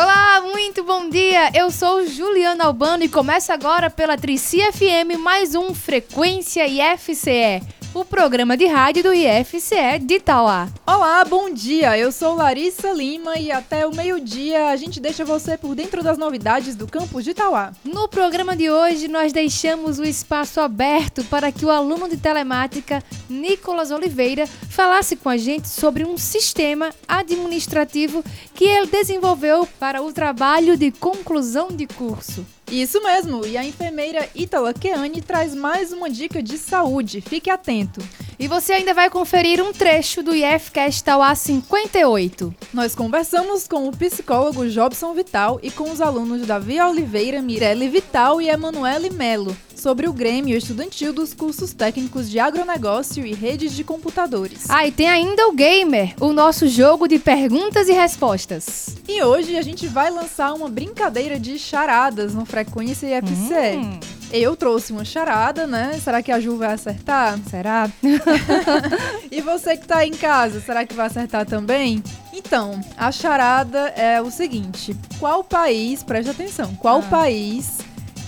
Olá, muito bom dia. Eu sou Juliana Albano e começa agora pela Trici FM mais um Frequência IFCE o programa de rádio do IFCE de Itauá. Olá, bom dia. Eu sou Larissa Lima e até o meio-dia a gente deixa você por dentro das novidades do campus de Itauá. No programa de hoje, nós deixamos o espaço aberto para que o aluno de telemática Nicolas Oliveira falasse com a gente sobre um sistema administrativo que ele desenvolveu para o trabalho de conclusão de curso. Isso mesmo, e a enfermeira Itala Keane traz mais uma dica de saúde. Fique atento. E você ainda vai conferir um trecho do IFCast Tauá 58. Nós conversamos com o psicólogo Jobson Vital e com os alunos Davi Oliveira, Mirelle Vital e Emanuele Melo sobre o Grêmio Estudantil dos cursos técnicos de agronegócio e redes de computadores. Ah, e tem ainda o Gamer, o nosso jogo de perguntas e respostas. E hoje a gente vai lançar uma brincadeira de charadas no Frequência IFC. Hum. Eu trouxe uma charada, né? Será que a Ju vai acertar? Será? e você que tá em casa, será que vai acertar também? Então, a charada é o seguinte: qual país, preste atenção, qual ah. país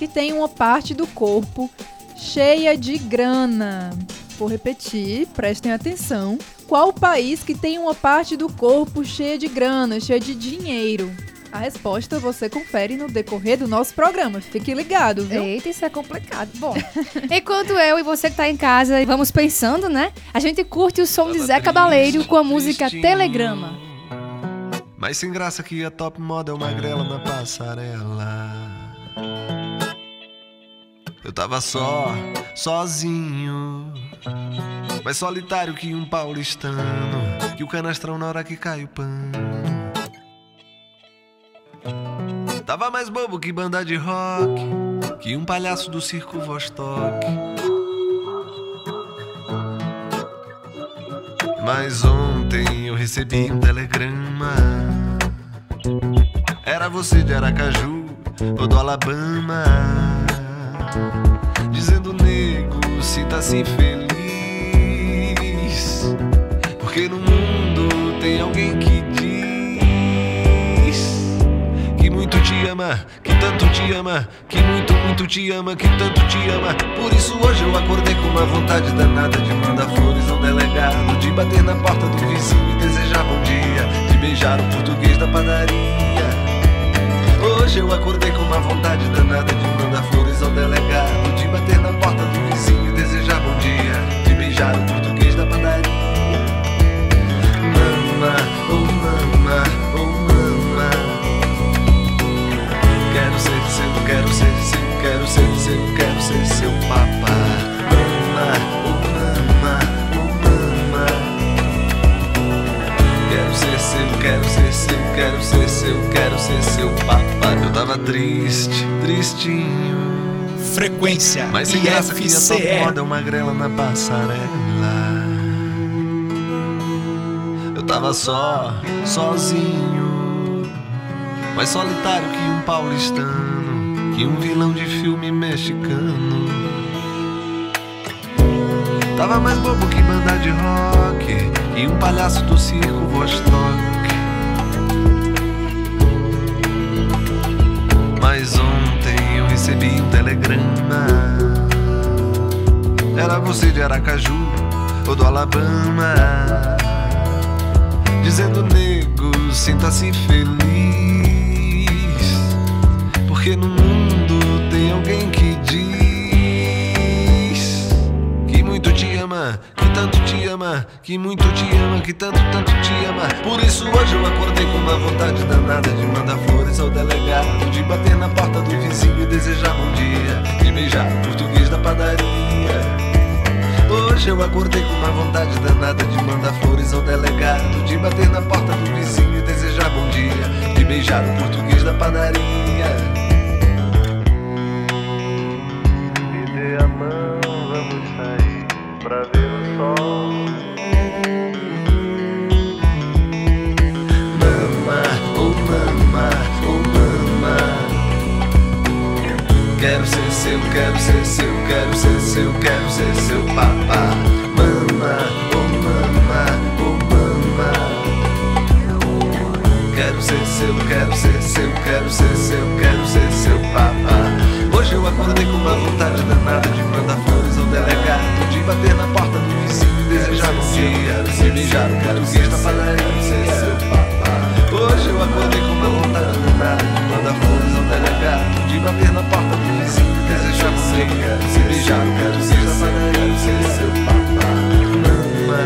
que tem uma parte do corpo cheia de grana? Vou repetir, prestem atenção. Qual país que tem uma parte do corpo cheia de grana, cheia de dinheiro? A resposta você confere no decorrer do nosso programa. Fique ligado, viu? Eita, isso é complicado. Bom, enquanto eu e você que tá em casa vamos pensando, né? A gente curte o som de Zé Cabaleiro com a música Telegrama. Mas sem graça que a top model magrela na passarela. Eu tava só, sozinho. Mais solitário que um paulistano. Que o canastrão na hora que cai o pano. Tava mais bobo que banda de rock, que um palhaço do circo Vostok. Mas ontem eu recebi um telegrama. Era você de Aracaju ou do Alabama. Dizendo, nego, sinta-se feliz. Porque no mundo tem alguém que ama, que tanto te ama, que muito, muito te ama, que tanto te ama. Por isso hoje eu acordei com uma vontade danada de mandar flores ao delegado, de bater na porta do vizinho e desejar bom dia, de beijar o português da padaria. Hoje eu acordei com uma vontade danada de delegado, de bater na porta do vizinho e desejar bom dia, de beijar o português da padaria. Mama, oh mama, oh ser seu, quero ser seu, quero ser seu, quero ser seu papá. Mama, oh mama, oh mama. Quero ser seu, quero ser seu, quero ser seu, quero ser seu papá. Eu tava triste, tristinho. Frequência Mas sem graça que a tua moda é uma grela na passarela. Eu tava só, sozinho mais solitário que um paulistano, que um vilão de filme mexicano. Tava mais bobo que banda de rock e um palhaço do circo Vostok. Você de Aracaju ou do Alabama. Dizendo, nego, sinta-se feliz. Porque no mundo tem alguém que diz que muito te ama, que tanto te ama, que muito te ama, que tanto, tanto te ama. Por isso hoje eu acordei com uma vontade danada de mandar flores ao delegado, de bater na porta do vizinho e desejar bom dia, de beijar o português da padaria. Hoje eu acordei com uma vontade danada de mandar flores ao delegado, de bater na porta do vizinho e desejar bom dia, de beijar o português da padaria. pra seu, quero ser seu, Quero ser seu, quero ser seu papá. Mama, oh mama, oh mama. Quero ser seu, quero ser seu, quero ser seu, quero ser seu papá. Hoje eu acordei com uma vontade danada de mandar flores ao delegado, de bater na porta do vizinho e desejar bom dia. Se beijar o português na padaria, ser seu papá. Hoje eu acordei com uma vontade de mandar flores ao delegado, de bater na porta do vizinho desejar dia. Se beijar o português na padaria, ser seu papá. Mama,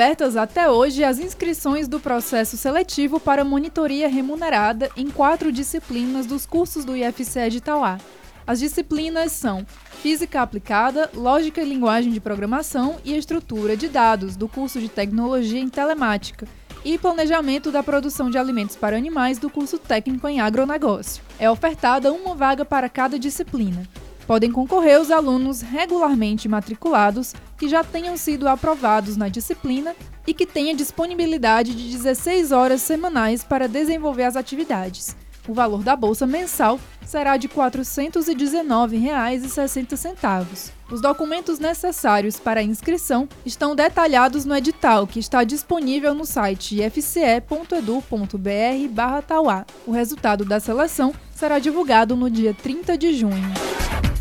abertas até hoje as inscrições do processo seletivo para monitoria remunerada em quatro disciplinas dos cursos do IFCE de Itauá. As disciplinas são Física Aplicada, Lógica e Linguagem de Programação e Estrutura de Dados, do curso de Tecnologia em Telemática, e Planejamento da Produção de Alimentos para Animais, do curso Técnico em Agronegócio. É ofertada uma vaga para cada disciplina. Podem concorrer os alunos regularmente matriculados que já tenham sido aprovados na disciplina e que tenha disponibilidade de 16 horas semanais para desenvolver as atividades. O valor da bolsa mensal será de R$ 419,60. Os documentos necessários para a inscrição estão detalhados no edital que está disponível no site ifce.edu.br/tauá. O resultado da seleção será divulgado no dia 30 de junho.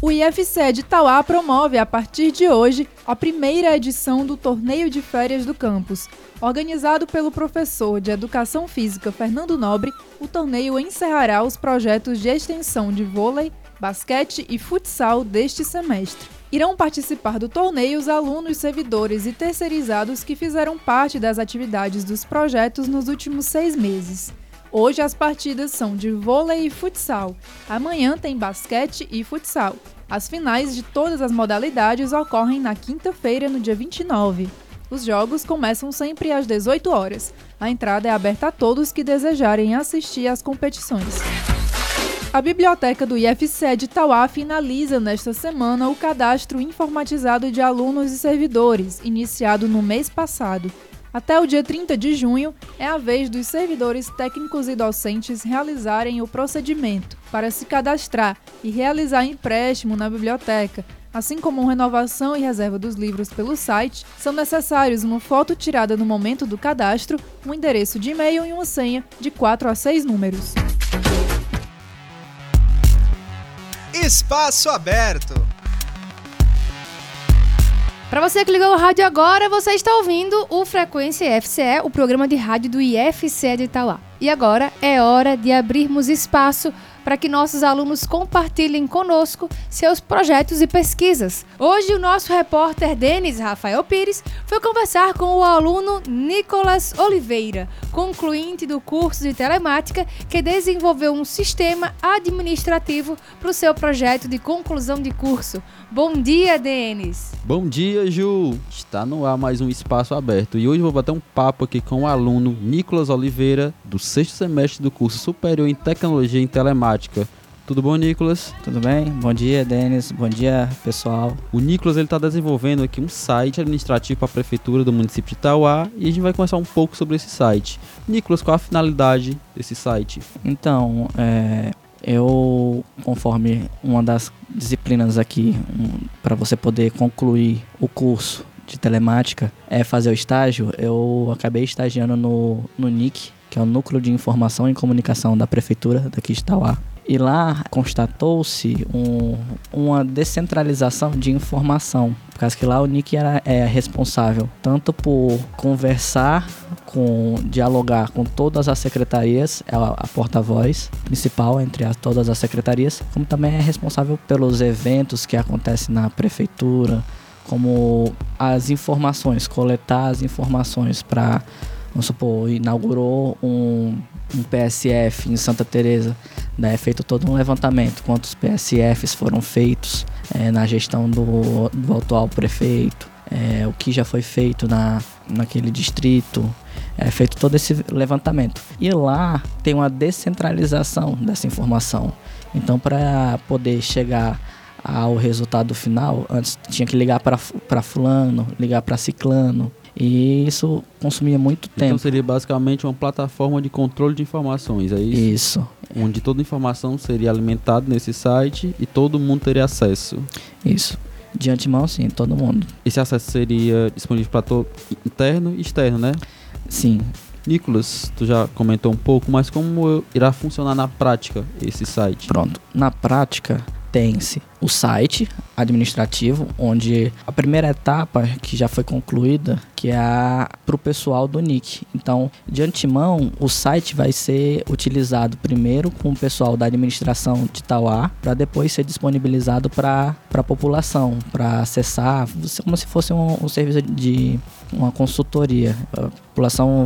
O IFCE de Tauá promove, a partir de hoje, a primeira edição do Torneio de Férias do Campus. Organizado pelo professor de Educação Física Fernando Nobre, o torneio encerrará os projetos de extensão de vôlei, basquete e futsal deste semestre. Irão participar do torneio os alunos, servidores e terceirizados que fizeram parte das atividades dos projetos nos últimos seis meses. Hoje as partidas são de vôlei e futsal. Amanhã tem basquete e futsal. As finais de todas as modalidades ocorrem na quinta-feira, no dia 29. Os jogos começam sempre às 18 horas. A entrada é aberta a todos que desejarem assistir às competições. A biblioteca do IFCE de Tauá finaliza nesta semana o cadastro informatizado de alunos e servidores, iniciado no mês passado. Até o dia 30 de junho é a vez dos servidores técnicos e docentes realizarem o procedimento para se cadastrar e realizar empréstimo na biblioteca, assim como renovação e reserva dos livros pelo site, são necessários uma foto tirada no momento do cadastro, um endereço de e-mail e uma senha de 4 a 6 números. Espaço aberto. Para você que ligou o rádio agora, você está ouvindo o Frequência IFCE, o programa de rádio do IFCE de Itauá. E agora é hora de abrirmos espaço para que nossos alunos compartilhem conosco seus projetos e pesquisas. Hoje, o nosso repórter Denis Rafael Pires foi conversar com o aluno Nicolas Oliveira, concluinte do curso de telemática, que desenvolveu um sistema administrativo para o seu projeto de conclusão de curso. Bom dia, Denis! Bom dia, Ju! Está no ar mais um espaço aberto e hoje vou bater um papo aqui com o aluno Nicolas Oliveira, do sexto semestre do curso superior em tecnologia em telemática. Tudo bom, Nicolas? Tudo bem? Bom dia, Denis. Bom dia, pessoal. O Nicolas ele está desenvolvendo aqui um site administrativo para a prefeitura do município de Itauá e a gente vai conversar um pouco sobre esse site. Nicolas, qual a finalidade desse site? Então, é, eu, conforme uma das disciplinas aqui, um, para você poder concluir o curso de telemática, é fazer o estágio, eu acabei estagiando no, no NIC, que é o Núcleo de Informação e Comunicação da Prefeitura daqui de Itauá. E lá constatou-se um, uma descentralização de informação, por causa que lá o NIC era é, responsável tanto por conversar, com dialogar com todas as secretarias, é a, a porta-voz principal entre as, todas as secretarias, como também é responsável pelos eventos que acontecem na prefeitura, como as informações, coletar as informações para vamos supor, inaugurou um, um PSF em Santa Teresa, né, é feito todo um levantamento, quantos PSFs foram feitos, é, na gestão do, do atual prefeito, é, o que já foi feito na, naquele distrito, é feito todo esse levantamento. E lá tem uma descentralização dessa informação. Então, para poder chegar ao resultado final, antes tinha que ligar para fulano, ligar para ciclano, e isso consumia muito então tempo. Então seria basicamente uma plataforma de controle de informações, é isso? Isso. Onde toda informação seria alimentada nesse site e todo mundo teria acesso. Isso. De antemão, sim, todo mundo. Esse acesso seria disponível para todo interno e externo, né? Sim. Nicolas, tu já comentou um pouco, mas como irá funcionar na prática esse site? Pronto. Na prática, tem-se o site administrativo, onde a primeira etapa que já foi concluída, que é para o pessoal do NIC. Então, de antemão, o site vai ser utilizado primeiro com o pessoal da administração de Tauá, para depois ser disponibilizado para a população, para acessar, como se fosse um, um serviço de uma consultoria. A população,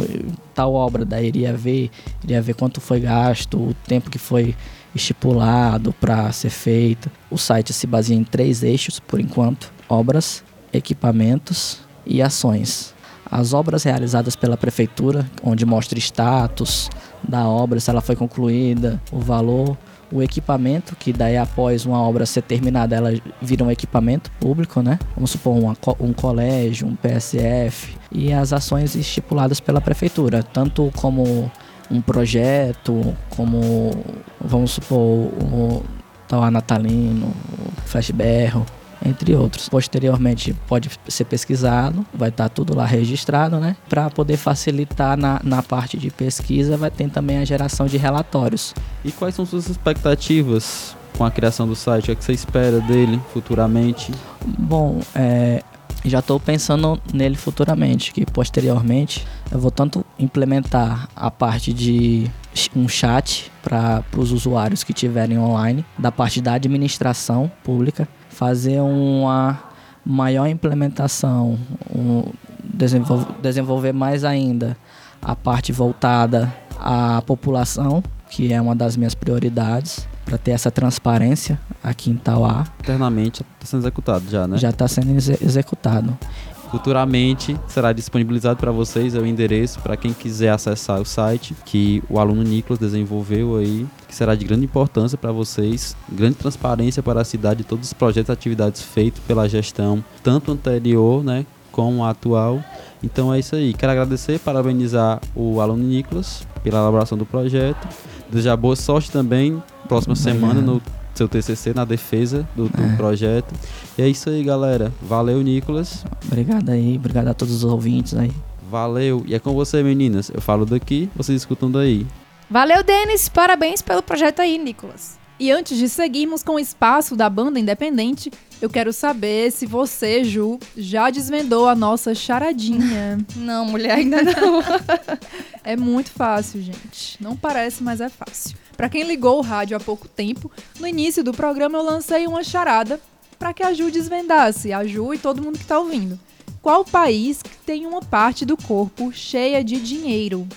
tal obra, daí iria ver, iria ver quanto foi gasto, o tempo que foi estipulado para ser feito. O site se baseia em três eixos, por enquanto: obras, equipamentos e ações. As obras realizadas pela prefeitura, onde mostra status da obra, se ela foi concluída, o valor, o equipamento, que daí após uma obra ser terminada, ela vira um equipamento público, né? Vamos supor uma, um colégio, um PSF, e as ações estipuladas pela prefeitura, tanto como um projeto, como vamos supor o Tauá Natalino, o Flash Berro, entre outros. Posteriormente pode ser pesquisado, vai estar tá tudo lá registrado, né? Para poder facilitar na, na parte de pesquisa, vai ter também a geração de relatórios. E quais são suas expectativas com a criação do site? O que, que você espera dele futuramente? Bom, é, já estou pensando nele futuramente, que posteriormente eu vou tanto implementar a parte de um chat para os usuários que tiverem online, da parte da administração pública, fazer uma maior implementação, um, desenvolver, desenvolver mais ainda a parte voltada à população, que é uma das minhas prioridades, para ter essa transparência aqui em Tauá. Internamente está sendo executado já, né? Já está sendo ex executado. Futuramente será disponibilizado para vocês o endereço para quem quiser acessar o site que o aluno Nicolas desenvolveu aí, que será de grande importância para vocês, grande transparência para a cidade, todos os projetos e atividades feitos pela gestão, tanto anterior, né, como a atual. Então é isso aí. Quero agradecer, parabenizar o aluno Nicolas pela elaboração do projeto. Desejar boa sorte também próxima semana no seu TCC na defesa do, do é. projeto. E é isso aí, galera. Valeu, Nicolas. Obrigado aí, obrigado a todos os ouvintes aí. Valeu. E é com você, meninas. Eu falo daqui, vocês escutam daí. Valeu, Denis. Parabéns pelo projeto aí, Nicolas. E antes de seguirmos com o espaço da banda independente, eu quero saber se você, Ju, já desvendou a nossa charadinha. não, mulher, ainda não. é muito fácil, gente. Não parece, mas é fácil. Para quem ligou o rádio há pouco tempo, no início do programa eu lancei uma charada para que a Ju desvendasse, a Ju e todo mundo que está ouvindo. Qual país que tem uma parte do corpo cheia de dinheiro?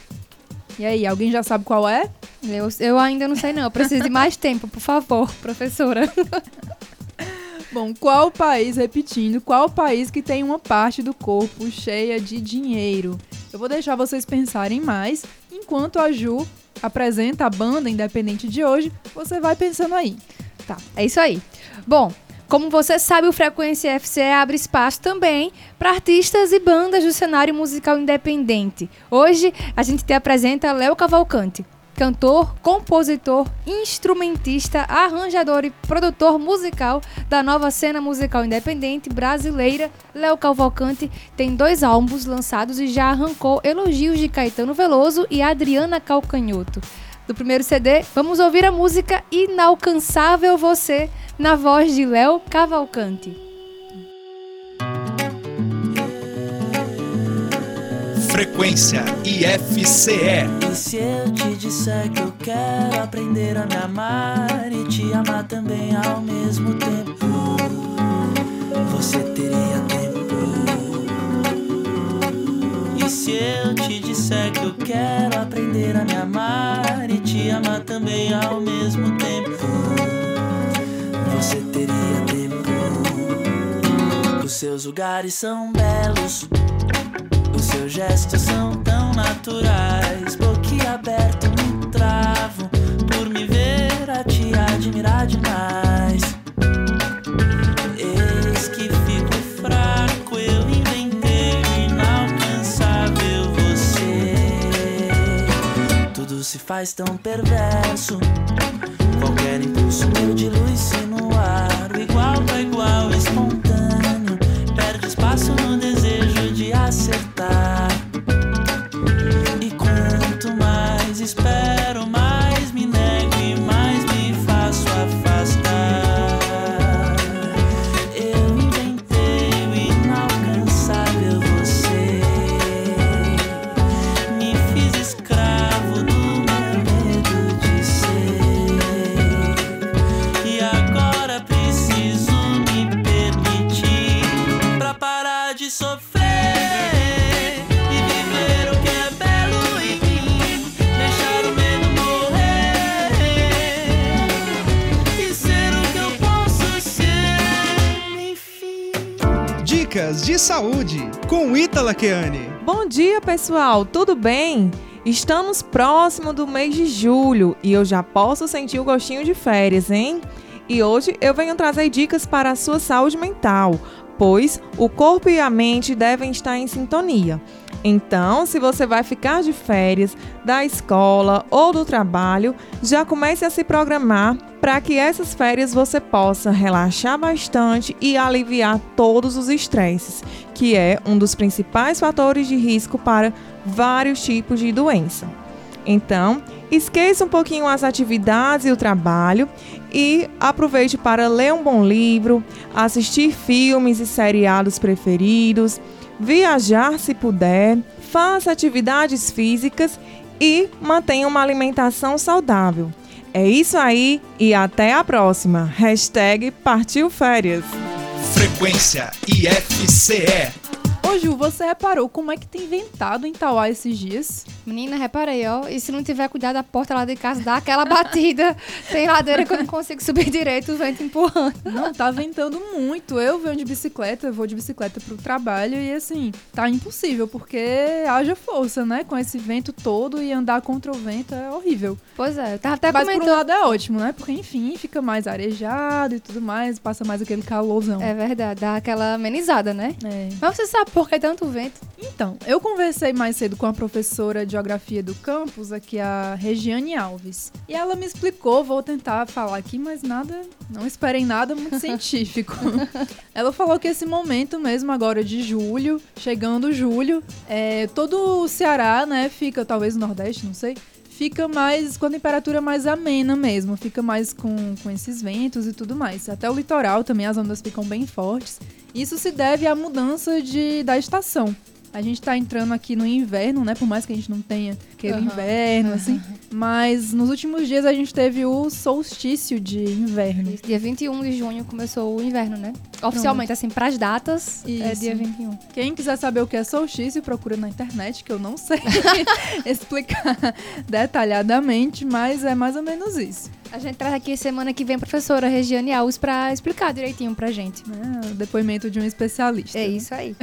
E aí, alguém já sabe qual é? Eu, eu ainda não sei não, eu preciso de mais tempo, por favor, professora. Bom, qual país, repetindo, qual país que tem uma parte do corpo cheia de dinheiro? Eu vou deixar vocês pensarem mais, enquanto a Ju apresenta a banda independente de hoje, você vai pensando aí. Tá, é isso aí. Bom, como você sabe, o Frequência FC abre espaço também para artistas e bandas do cenário musical independente. Hoje a gente te apresenta Léo Cavalcante, cantor, compositor, instrumentista, arranjador e produtor musical da nova cena musical independente brasileira. Léo Cavalcante tem dois álbuns lançados e já arrancou elogios de Caetano Veloso e Adriana Calcanhoto. Do primeiro CD, vamos ouvir a música Inalcançável Você na voz de Léo Cavalcante. Frequência IFCE. E se eu te disser que eu quero aprender a me amar e te amar também ao mesmo tempo, você teria tempo. E se eu te disser que eu quero aprender a me amar e te amar também ao mesmo tempo? você teria tempo. seus lugares são belos. Os seus gestos são tão naturais. Boquiaberto me travo por me ver a te admirar demais. Eis que fico fraco, eu inventei inalcançável você. Tudo se faz tão perverso. Qualquer impulso meu dilui-se no ar. O igual Keane. Bom dia, pessoal, tudo bem? Estamos próximo do mês de julho e eu já posso sentir o gostinho de férias, hein? E hoje eu venho trazer dicas para a sua saúde mental, pois o corpo e a mente devem estar em sintonia. Então, se você vai ficar de férias da escola ou do trabalho, já comece a se programar para que essas férias você possa relaxar bastante e aliviar todos os estresses, que é um dos principais fatores de risco para vários tipos de doença. Então, esqueça um pouquinho as atividades e o trabalho e aproveite para ler um bom livro, assistir filmes e seriados preferidos, viajar se puder, faça atividades físicas e mantenha uma alimentação saudável. É isso aí e até a próxima. Hashtag Partiu Férias. Frequência IFCE. Ô Ju, você reparou como é que tem ventado em Tauá esses dias? Menina, reparei, ó. E se não tiver cuidado, a porta lá de casa dá aquela batida. Tem ladeira que eu não consigo subir direito, o vento empurrando. Não, tá ventando muito. Eu venho de bicicleta, eu vou de bicicleta pro trabalho e assim, tá impossível, porque haja força, né? Com esse vento todo e andar contra o vento é horrível. Pois é, eu tava até Mas por um comentando. lado é ótimo, né? Porque enfim, fica mais arejado e tudo mais, passa mais aquele calorzão. É verdade, dá aquela amenizada, né? É. Mas você sabe por que tanto vento? Então, eu conversei mais cedo com a professora de geografia do campus, aqui a Regiane Alves. E ela me explicou, vou tentar falar aqui, mas nada, não esperem nada muito científico. ela falou que esse momento mesmo agora de julho, chegando julho, é, todo o Ceará, né, fica talvez no Nordeste, não sei, fica mais com a temperatura mais amena mesmo, fica mais com, com esses ventos e tudo mais. Até o litoral também as ondas ficam bem fortes. Isso se deve à mudança de, da estação. A gente tá entrando aqui no inverno, né? Por mais que a gente não tenha aquele Aham. inverno, assim. Mas nos últimos dias a gente teve o solstício de inverno. Esse Dia 21 de junho começou o inverno, né? Oficialmente, assim, pras datas, é Isso. dia 21. Quem quiser saber o que é solstício, procura na internet, que eu não sei explicar detalhadamente, mas é mais ou menos isso. A gente traz aqui semana que vem a professora Regiane Alves pra explicar direitinho pra gente. O depoimento de um especialista. É né? isso aí.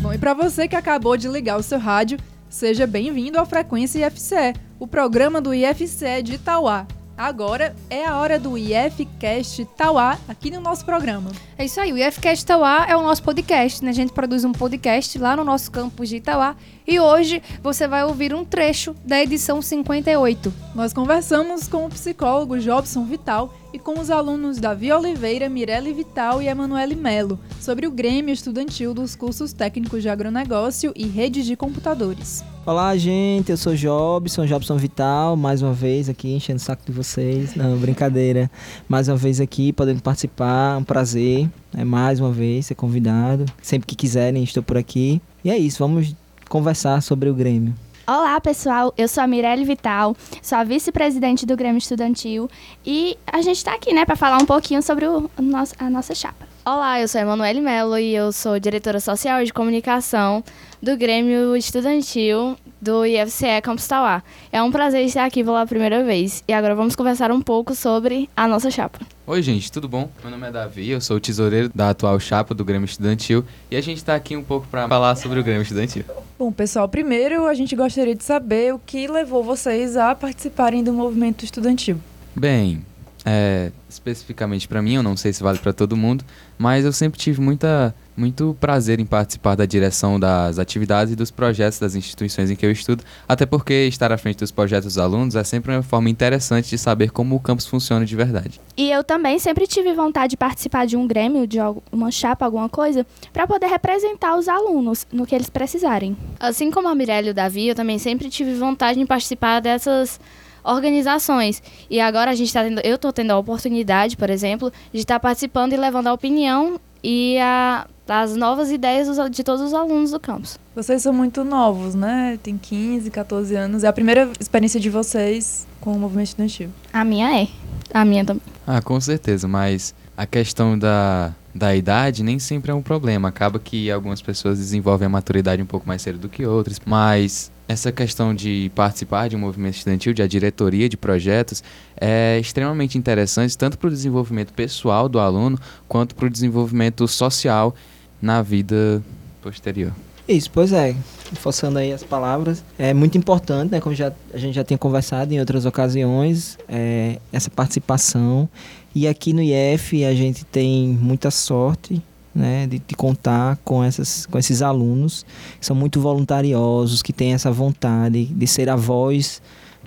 Bom, e para você que acabou de ligar o seu rádio, seja bem-vindo ao Frequência IFCE, o programa do IFCE de Itauá. Agora é a hora do IFCast Tauá aqui no nosso programa. É isso aí, o IFCast Itauá é o nosso podcast, né? A gente produz um podcast lá no nosso campus de Itauá e hoje você vai ouvir um trecho da edição 58. Nós conversamos com o psicólogo Jobson Vital e com os alunos Davi Oliveira, Mirelle Vital e Emanuele Melo sobre o Grêmio Estudantil dos cursos técnicos de agronegócio e redes de computadores. Olá, gente, eu sou Jobson, Jobson Vital, mais uma vez aqui enchendo o saco de vocês. Não, brincadeira. Mais uma vez aqui, podendo participar, um prazer. É mais uma vez ser convidado. Sempre que quiserem, estou por aqui. E é isso, vamos conversar sobre o Grêmio. Olá, pessoal. Eu sou a Mirelle Vital, sou a vice-presidente do Grêmio Estudantil e a gente está aqui, né, para falar um pouquinho sobre o nosso, a nossa chapa. Olá, eu sou a Emanuele Mello e eu sou diretora social e de comunicação do Grêmio Estudantil do IFCE Campus Tauá. É um prazer estar aqui pela primeira vez. E agora vamos conversar um pouco sobre a nossa chapa. Oi, gente, tudo bom? Meu nome é Davi, eu sou o tesoureiro da atual chapa do Grêmio Estudantil e a gente está aqui um pouco para falar sobre o Grêmio Estudantil. Bom, pessoal, primeiro a gente gostaria de saber o que levou vocês a participarem do movimento estudantil. Bem, é, especificamente para mim, eu não sei se vale para todo mundo, mas eu sempre tive muita, muito prazer em participar da direção das atividades e dos projetos das instituições em que eu estudo, até porque estar à frente dos projetos dos alunos é sempre uma forma interessante de saber como o campus funciona de verdade. E eu também sempre tive vontade de participar de um grêmio, de uma chapa, alguma coisa, para poder representar os alunos no que eles precisarem. Assim como a Mirelle e o Davi, eu também sempre tive vontade de participar dessas organizações. E agora a gente está tendo, eu estou tendo a oportunidade, por exemplo, de estar participando e levando a opinião e a, as novas ideias dos- de todos os alunos do campus. Vocês são muito novos, né? Tem 15, 14 anos. É a primeira experiência de vocês com o movimento estudantil. A minha é. A minha também. Ah, com certeza, mas a questão da, da idade nem sempre é um problema. Acaba que algumas pessoas desenvolvem a maturidade um pouco mais cedo do que outras, mas essa questão de participar de um movimento estudantil, de a diretoria de projetos, é extremamente interessante tanto para o desenvolvimento pessoal do aluno quanto para o desenvolvimento social na vida posterior. Isso, pois é. Forçando aí as palavras. É muito importante, né? Como já, a gente já tinha conversado em outras ocasiões, é, essa participação. E aqui no IF a gente tem muita sorte. Né, de, de contar com, essas, com esses alunos que são muito voluntariosos, que têm essa vontade de ser a voz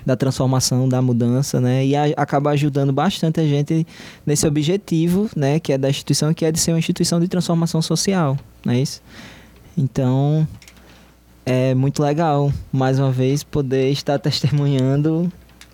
da transformação, da mudança, né, e a, acaba ajudando bastante a gente nesse objetivo, né, que é da instituição, que é de ser uma instituição de transformação social, não é isso? Então, é muito legal, mais uma vez, poder estar testemunhando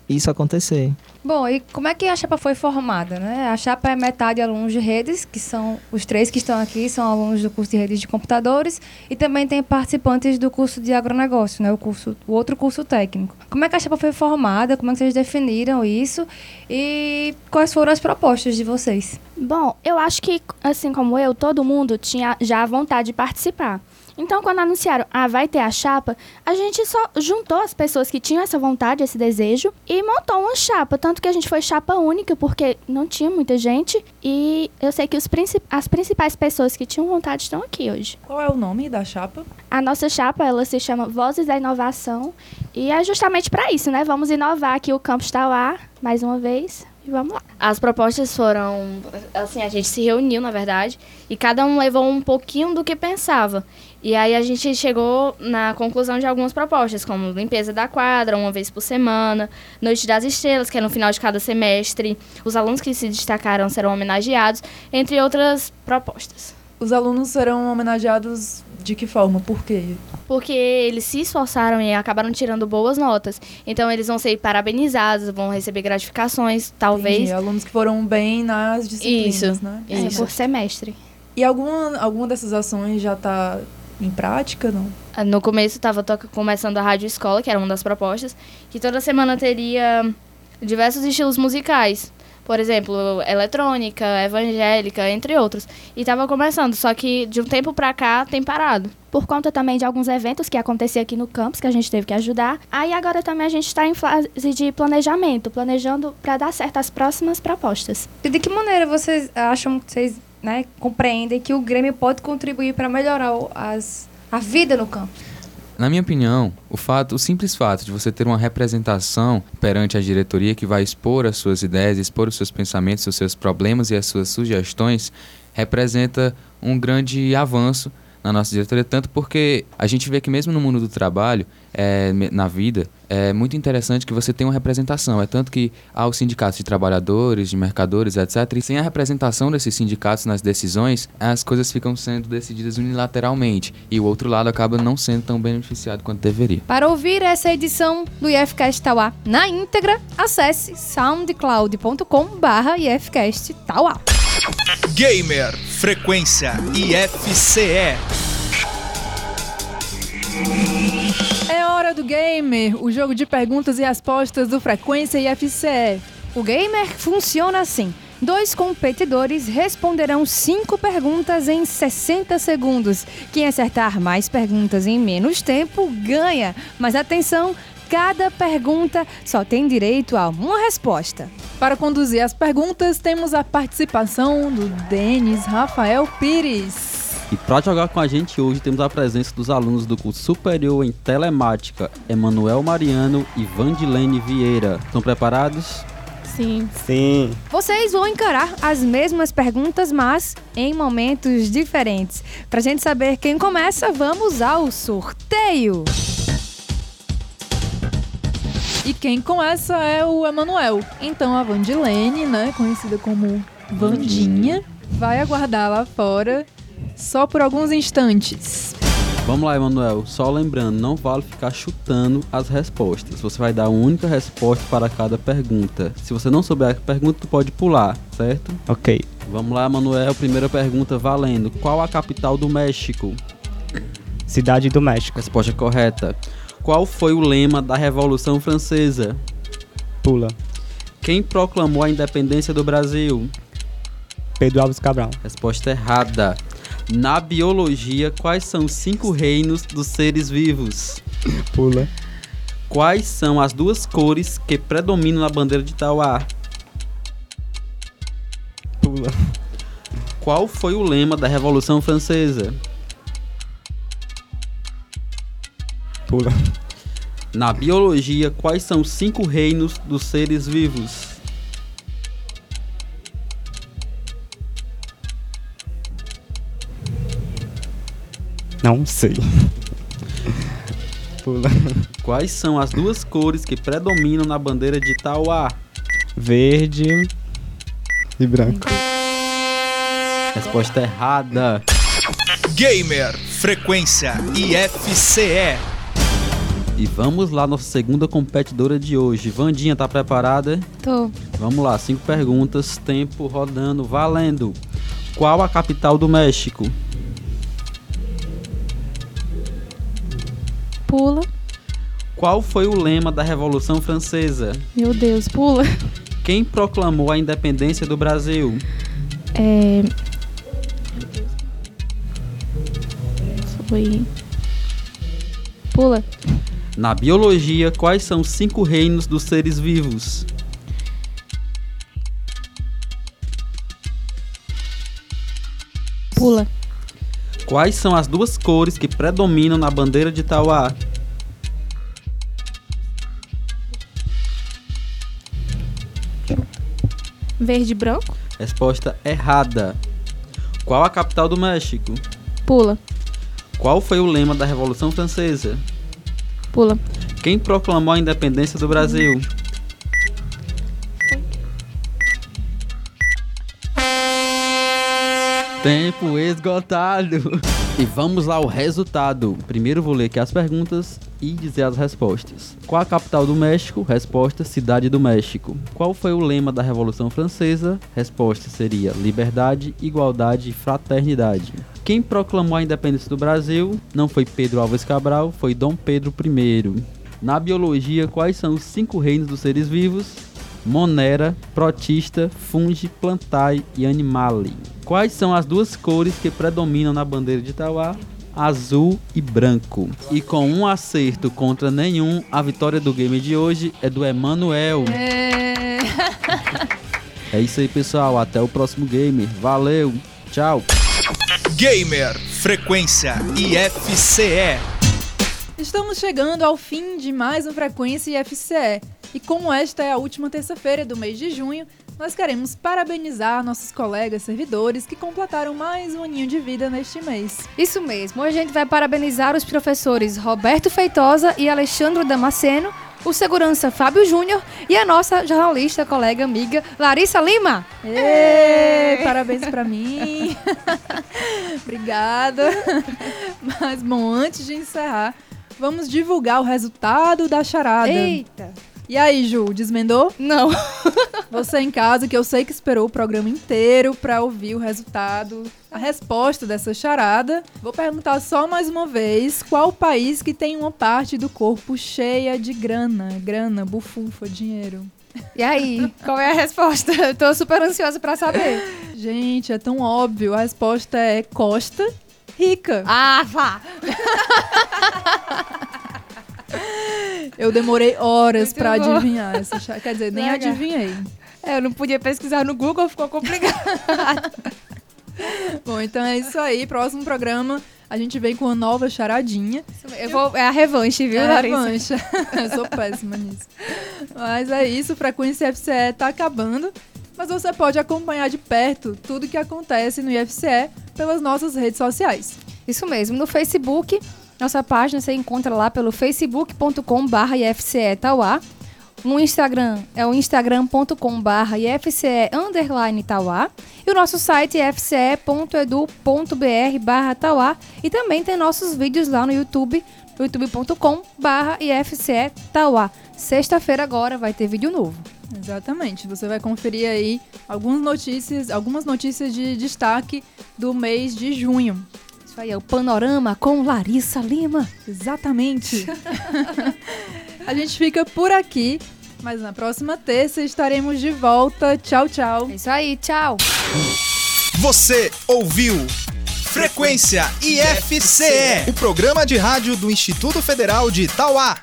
isso acontecer. Bom, e como é que a chapa foi formada, né? A chapa é metade alunos de redes, que são os três que estão aqui, são alunos do curso de redes de computadores, e também tem participantes do curso de agronegócio, né? O, curso, o outro curso técnico. Como é que a chapa foi formada? Como é que vocês definiram isso? E quais foram as propostas de vocês? Bom, eu acho que, assim como eu, todo mundo tinha já a vontade de participar. Então, quando anunciaram, ah, vai ter a chapa, a gente só juntou as pessoas que tinham essa vontade, esse desejo, e montou uma chapa. Tanto que a gente foi chapa única, porque não tinha muita gente. E eu sei que os princip as principais pessoas que tinham vontade estão aqui hoje. Qual é o nome da chapa? A nossa chapa, ela se chama Vozes da Inovação. E é justamente para isso, né? Vamos inovar aqui o Campus Tauá, mais uma vez. E vamos lá. As propostas foram... Assim, a gente se reuniu, na verdade. E cada um levou um pouquinho do que pensava. E aí a gente chegou na conclusão de algumas propostas, como limpeza da quadra, uma vez por semana, Noite das Estrelas, que é no final de cada semestre. Os alunos que se destacaram serão homenageados, entre outras propostas. Os alunos serão homenageados de que forma? Por quê? Porque eles se esforçaram e acabaram tirando boas notas. Então eles vão ser parabenizados, vão receber gratificações, talvez. Entendi. Alunos que foram bem nas disciplinas, Isso, né? É, Isso. por semestre. E alguma, alguma dessas ações já está em prática, não? Ah, No começo estava começando a Rádio Escola, que era uma das propostas, que toda semana teria diversos estilos musicais. Por exemplo, eletrônica, evangélica, entre outros. E estava começando, só que de um tempo pra cá tem parado. Por conta também de alguns eventos que aconteciam aqui no campus, que a gente teve que ajudar. Aí agora também a gente está em fase de planejamento, planejando para dar certo as próximas propostas. E de que maneira vocês acham, vocês né, compreendem que o Grêmio pode contribuir para melhorar as, a vida no campo? Na minha opinião, o fato, o simples fato de você ter uma representação perante a diretoria que vai expor as suas ideias, expor os seus pensamentos, os seus problemas e as suas sugestões, representa um grande avanço na nossa diretoria, tanto porque a gente vê que mesmo no mundo do trabalho, é, na vida, é muito interessante que você tenha uma representação. É tanto que há os sindicatos de trabalhadores, de mercadores, etc. E sem a representação desses sindicatos nas decisões, as coisas ficam sendo decididas unilateralmente. E o outro lado acaba não sendo tão beneficiado quanto deveria. Para ouvir essa edição do IFCast Tauá na íntegra, acesse soundcloud.com/barra IFCast Tauá. Gamer Frequência IFCE. Do Gamer, o jogo de perguntas e respostas do Frequência IFCE. O Gamer funciona assim. Dois competidores responderão cinco perguntas em 60 segundos. Quem acertar mais perguntas em menos tempo ganha. Mas atenção, cada pergunta só tem direito a uma resposta. Para conduzir as perguntas, temos a participação do Denis Rafael Pires. E para jogar com a gente hoje temos a presença dos alunos do curso superior em telemática, Emanuel Mariano e Vandilene Vieira. Estão preparados? Sim. Sim. Vocês vão encarar as mesmas perguntas, mas em momentos diferentes. Pra gente saber quem começa, vamos ao sorteio. E quem começa é o Emanuel. Então a Vandilene, né, conhecida como Vandinha, vai aguardar lá fora só por alguns instantes. Vamos lá, Emanuel. Só lembrando, não vale ficar chutando as respostas. Você vai dar uma única resposta para cada pergunta. Se você não souber a pergunta, tu pode pular, certo? Ok. Vamos lá, Emanuel. Primeira pergunta valendo. Qual a capital do México? Cidade do México. Resposta correta. Qual foi o lema da Revolução Francesa? Pula. Quem proclamou a independência do Brasil? Pedro Alves Cabral. Resposta errada. Na biologia, quais são os cinco reinos dos seres vivos? Pula. Quais são as duas cores que predominam na bandeira de Tauá? Pula. Qual foi o lema da Revolução Francesa? Pula. Na biologia, quais são os cinco reinos dos seres vivos? Não sei. Pula. Quais são as duas cores que predominam na bandeira de Tauá? Verde e branco. Resposta errada. Gamer Frequência IFCE. E vamos lá, nossa segunda competidora de hoje. Vandinha, tá preparada? Tô. Vamos lá, cinco perguntas, tempo rodando, valendo. Qual a capital do México? Pula. Qual foi o lema da Revolução Francesa? Meu Deus, pula. Quem proclamou a independência do Brasil? É. Foi. Pula. Na biologia, quais são os cinco reinos dos seres vivos? Quais são as duas cores que predominam na bandeira de Tauá? Verde e branco. Resposta errada. Qual a capital do México? Pula. Qual foi o lema da Revolução Francesa? Pula. Quem proclamou a independência do Brasil? Tempo esgotado. E vamos lá ao resultado. Primeiro vou ler aqui as perguntas e dizer as respostas. Qual a capital do México? Resposta: Cidade do México. Qual foi o lema da Revolução Francesa? Resposta seria: liberdade, igualdade e fraternidade. Quem proclamou a independência do Brasil não foi Pedro Álvares Cabral, foi Dom Pedro I. Na biologia, quais são os cinco reinos dos seres vivos? Monera, Protista, Fungi, Plantae e Animale. Quais são as duas cores que predominam na bandeira de Itauá? Azul e branco. E com um acerto contra nenhum, a vitória do game de hoje é do Emanuel. É... É isso aí, pessoal. Até o próximo game. Valeu. Tchau. Gamer Frequência IFCE. Estamos chegando ao fim de mais um Frequência IFCE. E como esta é a última terça-feira do mês de junho, nós queremos parabenizar nossos colegas servidores que completaram mais um aninho de vida neste mês. Isso mesmo. Hoje a gente vai parabenizar os professores Roberto Feitosa e Alexandre Damasceno, o segurança Fábio Júnior e a nossa jornalista, colega, amiga Larissa Lima. Ê, parabéns pra mim. Obrigada. Mas, bom, antes de encerrar, vamos divulgar o resultado da charada. Eita! E aí, Ju, desmendou? Não. Você em casa, que eu sei que esperou o programa inteiro pra ouvir o resultado, a resposta dessa charada. Vou perguntar só mais uma vez: qual país que tem uma parte do corpo cheia de grana? Grana, bufunfa, dinheiro. E aí, qual é a resposta? Eu tô super ansiosa pra saber. Gente, é tão óbvio. A resposta é Costa Rica. Ah, vá! Eu demorei horas bom. adivinhar essa. cha- Quer dizer, nem Legal. adivinhei. É, eu não podia pesquisar no Google, ficou complicado. Bom, então é isso aí. Próximo programa a gente vem com uma nova charadinha. Eu vou, é a revanche, viu, é Larissa? revanche. Eu sou péssima nisso. Mas é isso, Frequência FCE tá acabando. Mas você pode acompanhar de perto tudo que acontece no IFCE pelas nossas redes sociais. Isso mesmo, no Facebook, nossa página você encontra lá pelo facebook.com.br IFCE Tauá. No Instagram é o instagram.com.br IFCE underline Tauá. E o nosso site é ifce.edu.br barra Tauá. E também tem nossos vídeos lá no YouTube, youtube.com barra IFCE Tauá. Sexta-feira agora vai ter vídeo novo. Exatamente. Você vai conferir aí algumas notícias, algumas notícias de destaque do mês de junho. Isso aí é o Panorama com Larissa Lima. Exatamente. A gente fica por aqui, mas na próxima terça estaremos de volta. Tchau, tchau. É isso aí, tchau. Você ouviu Frequência IFCE, o programa de rádio do Instituto Federal de Itauá.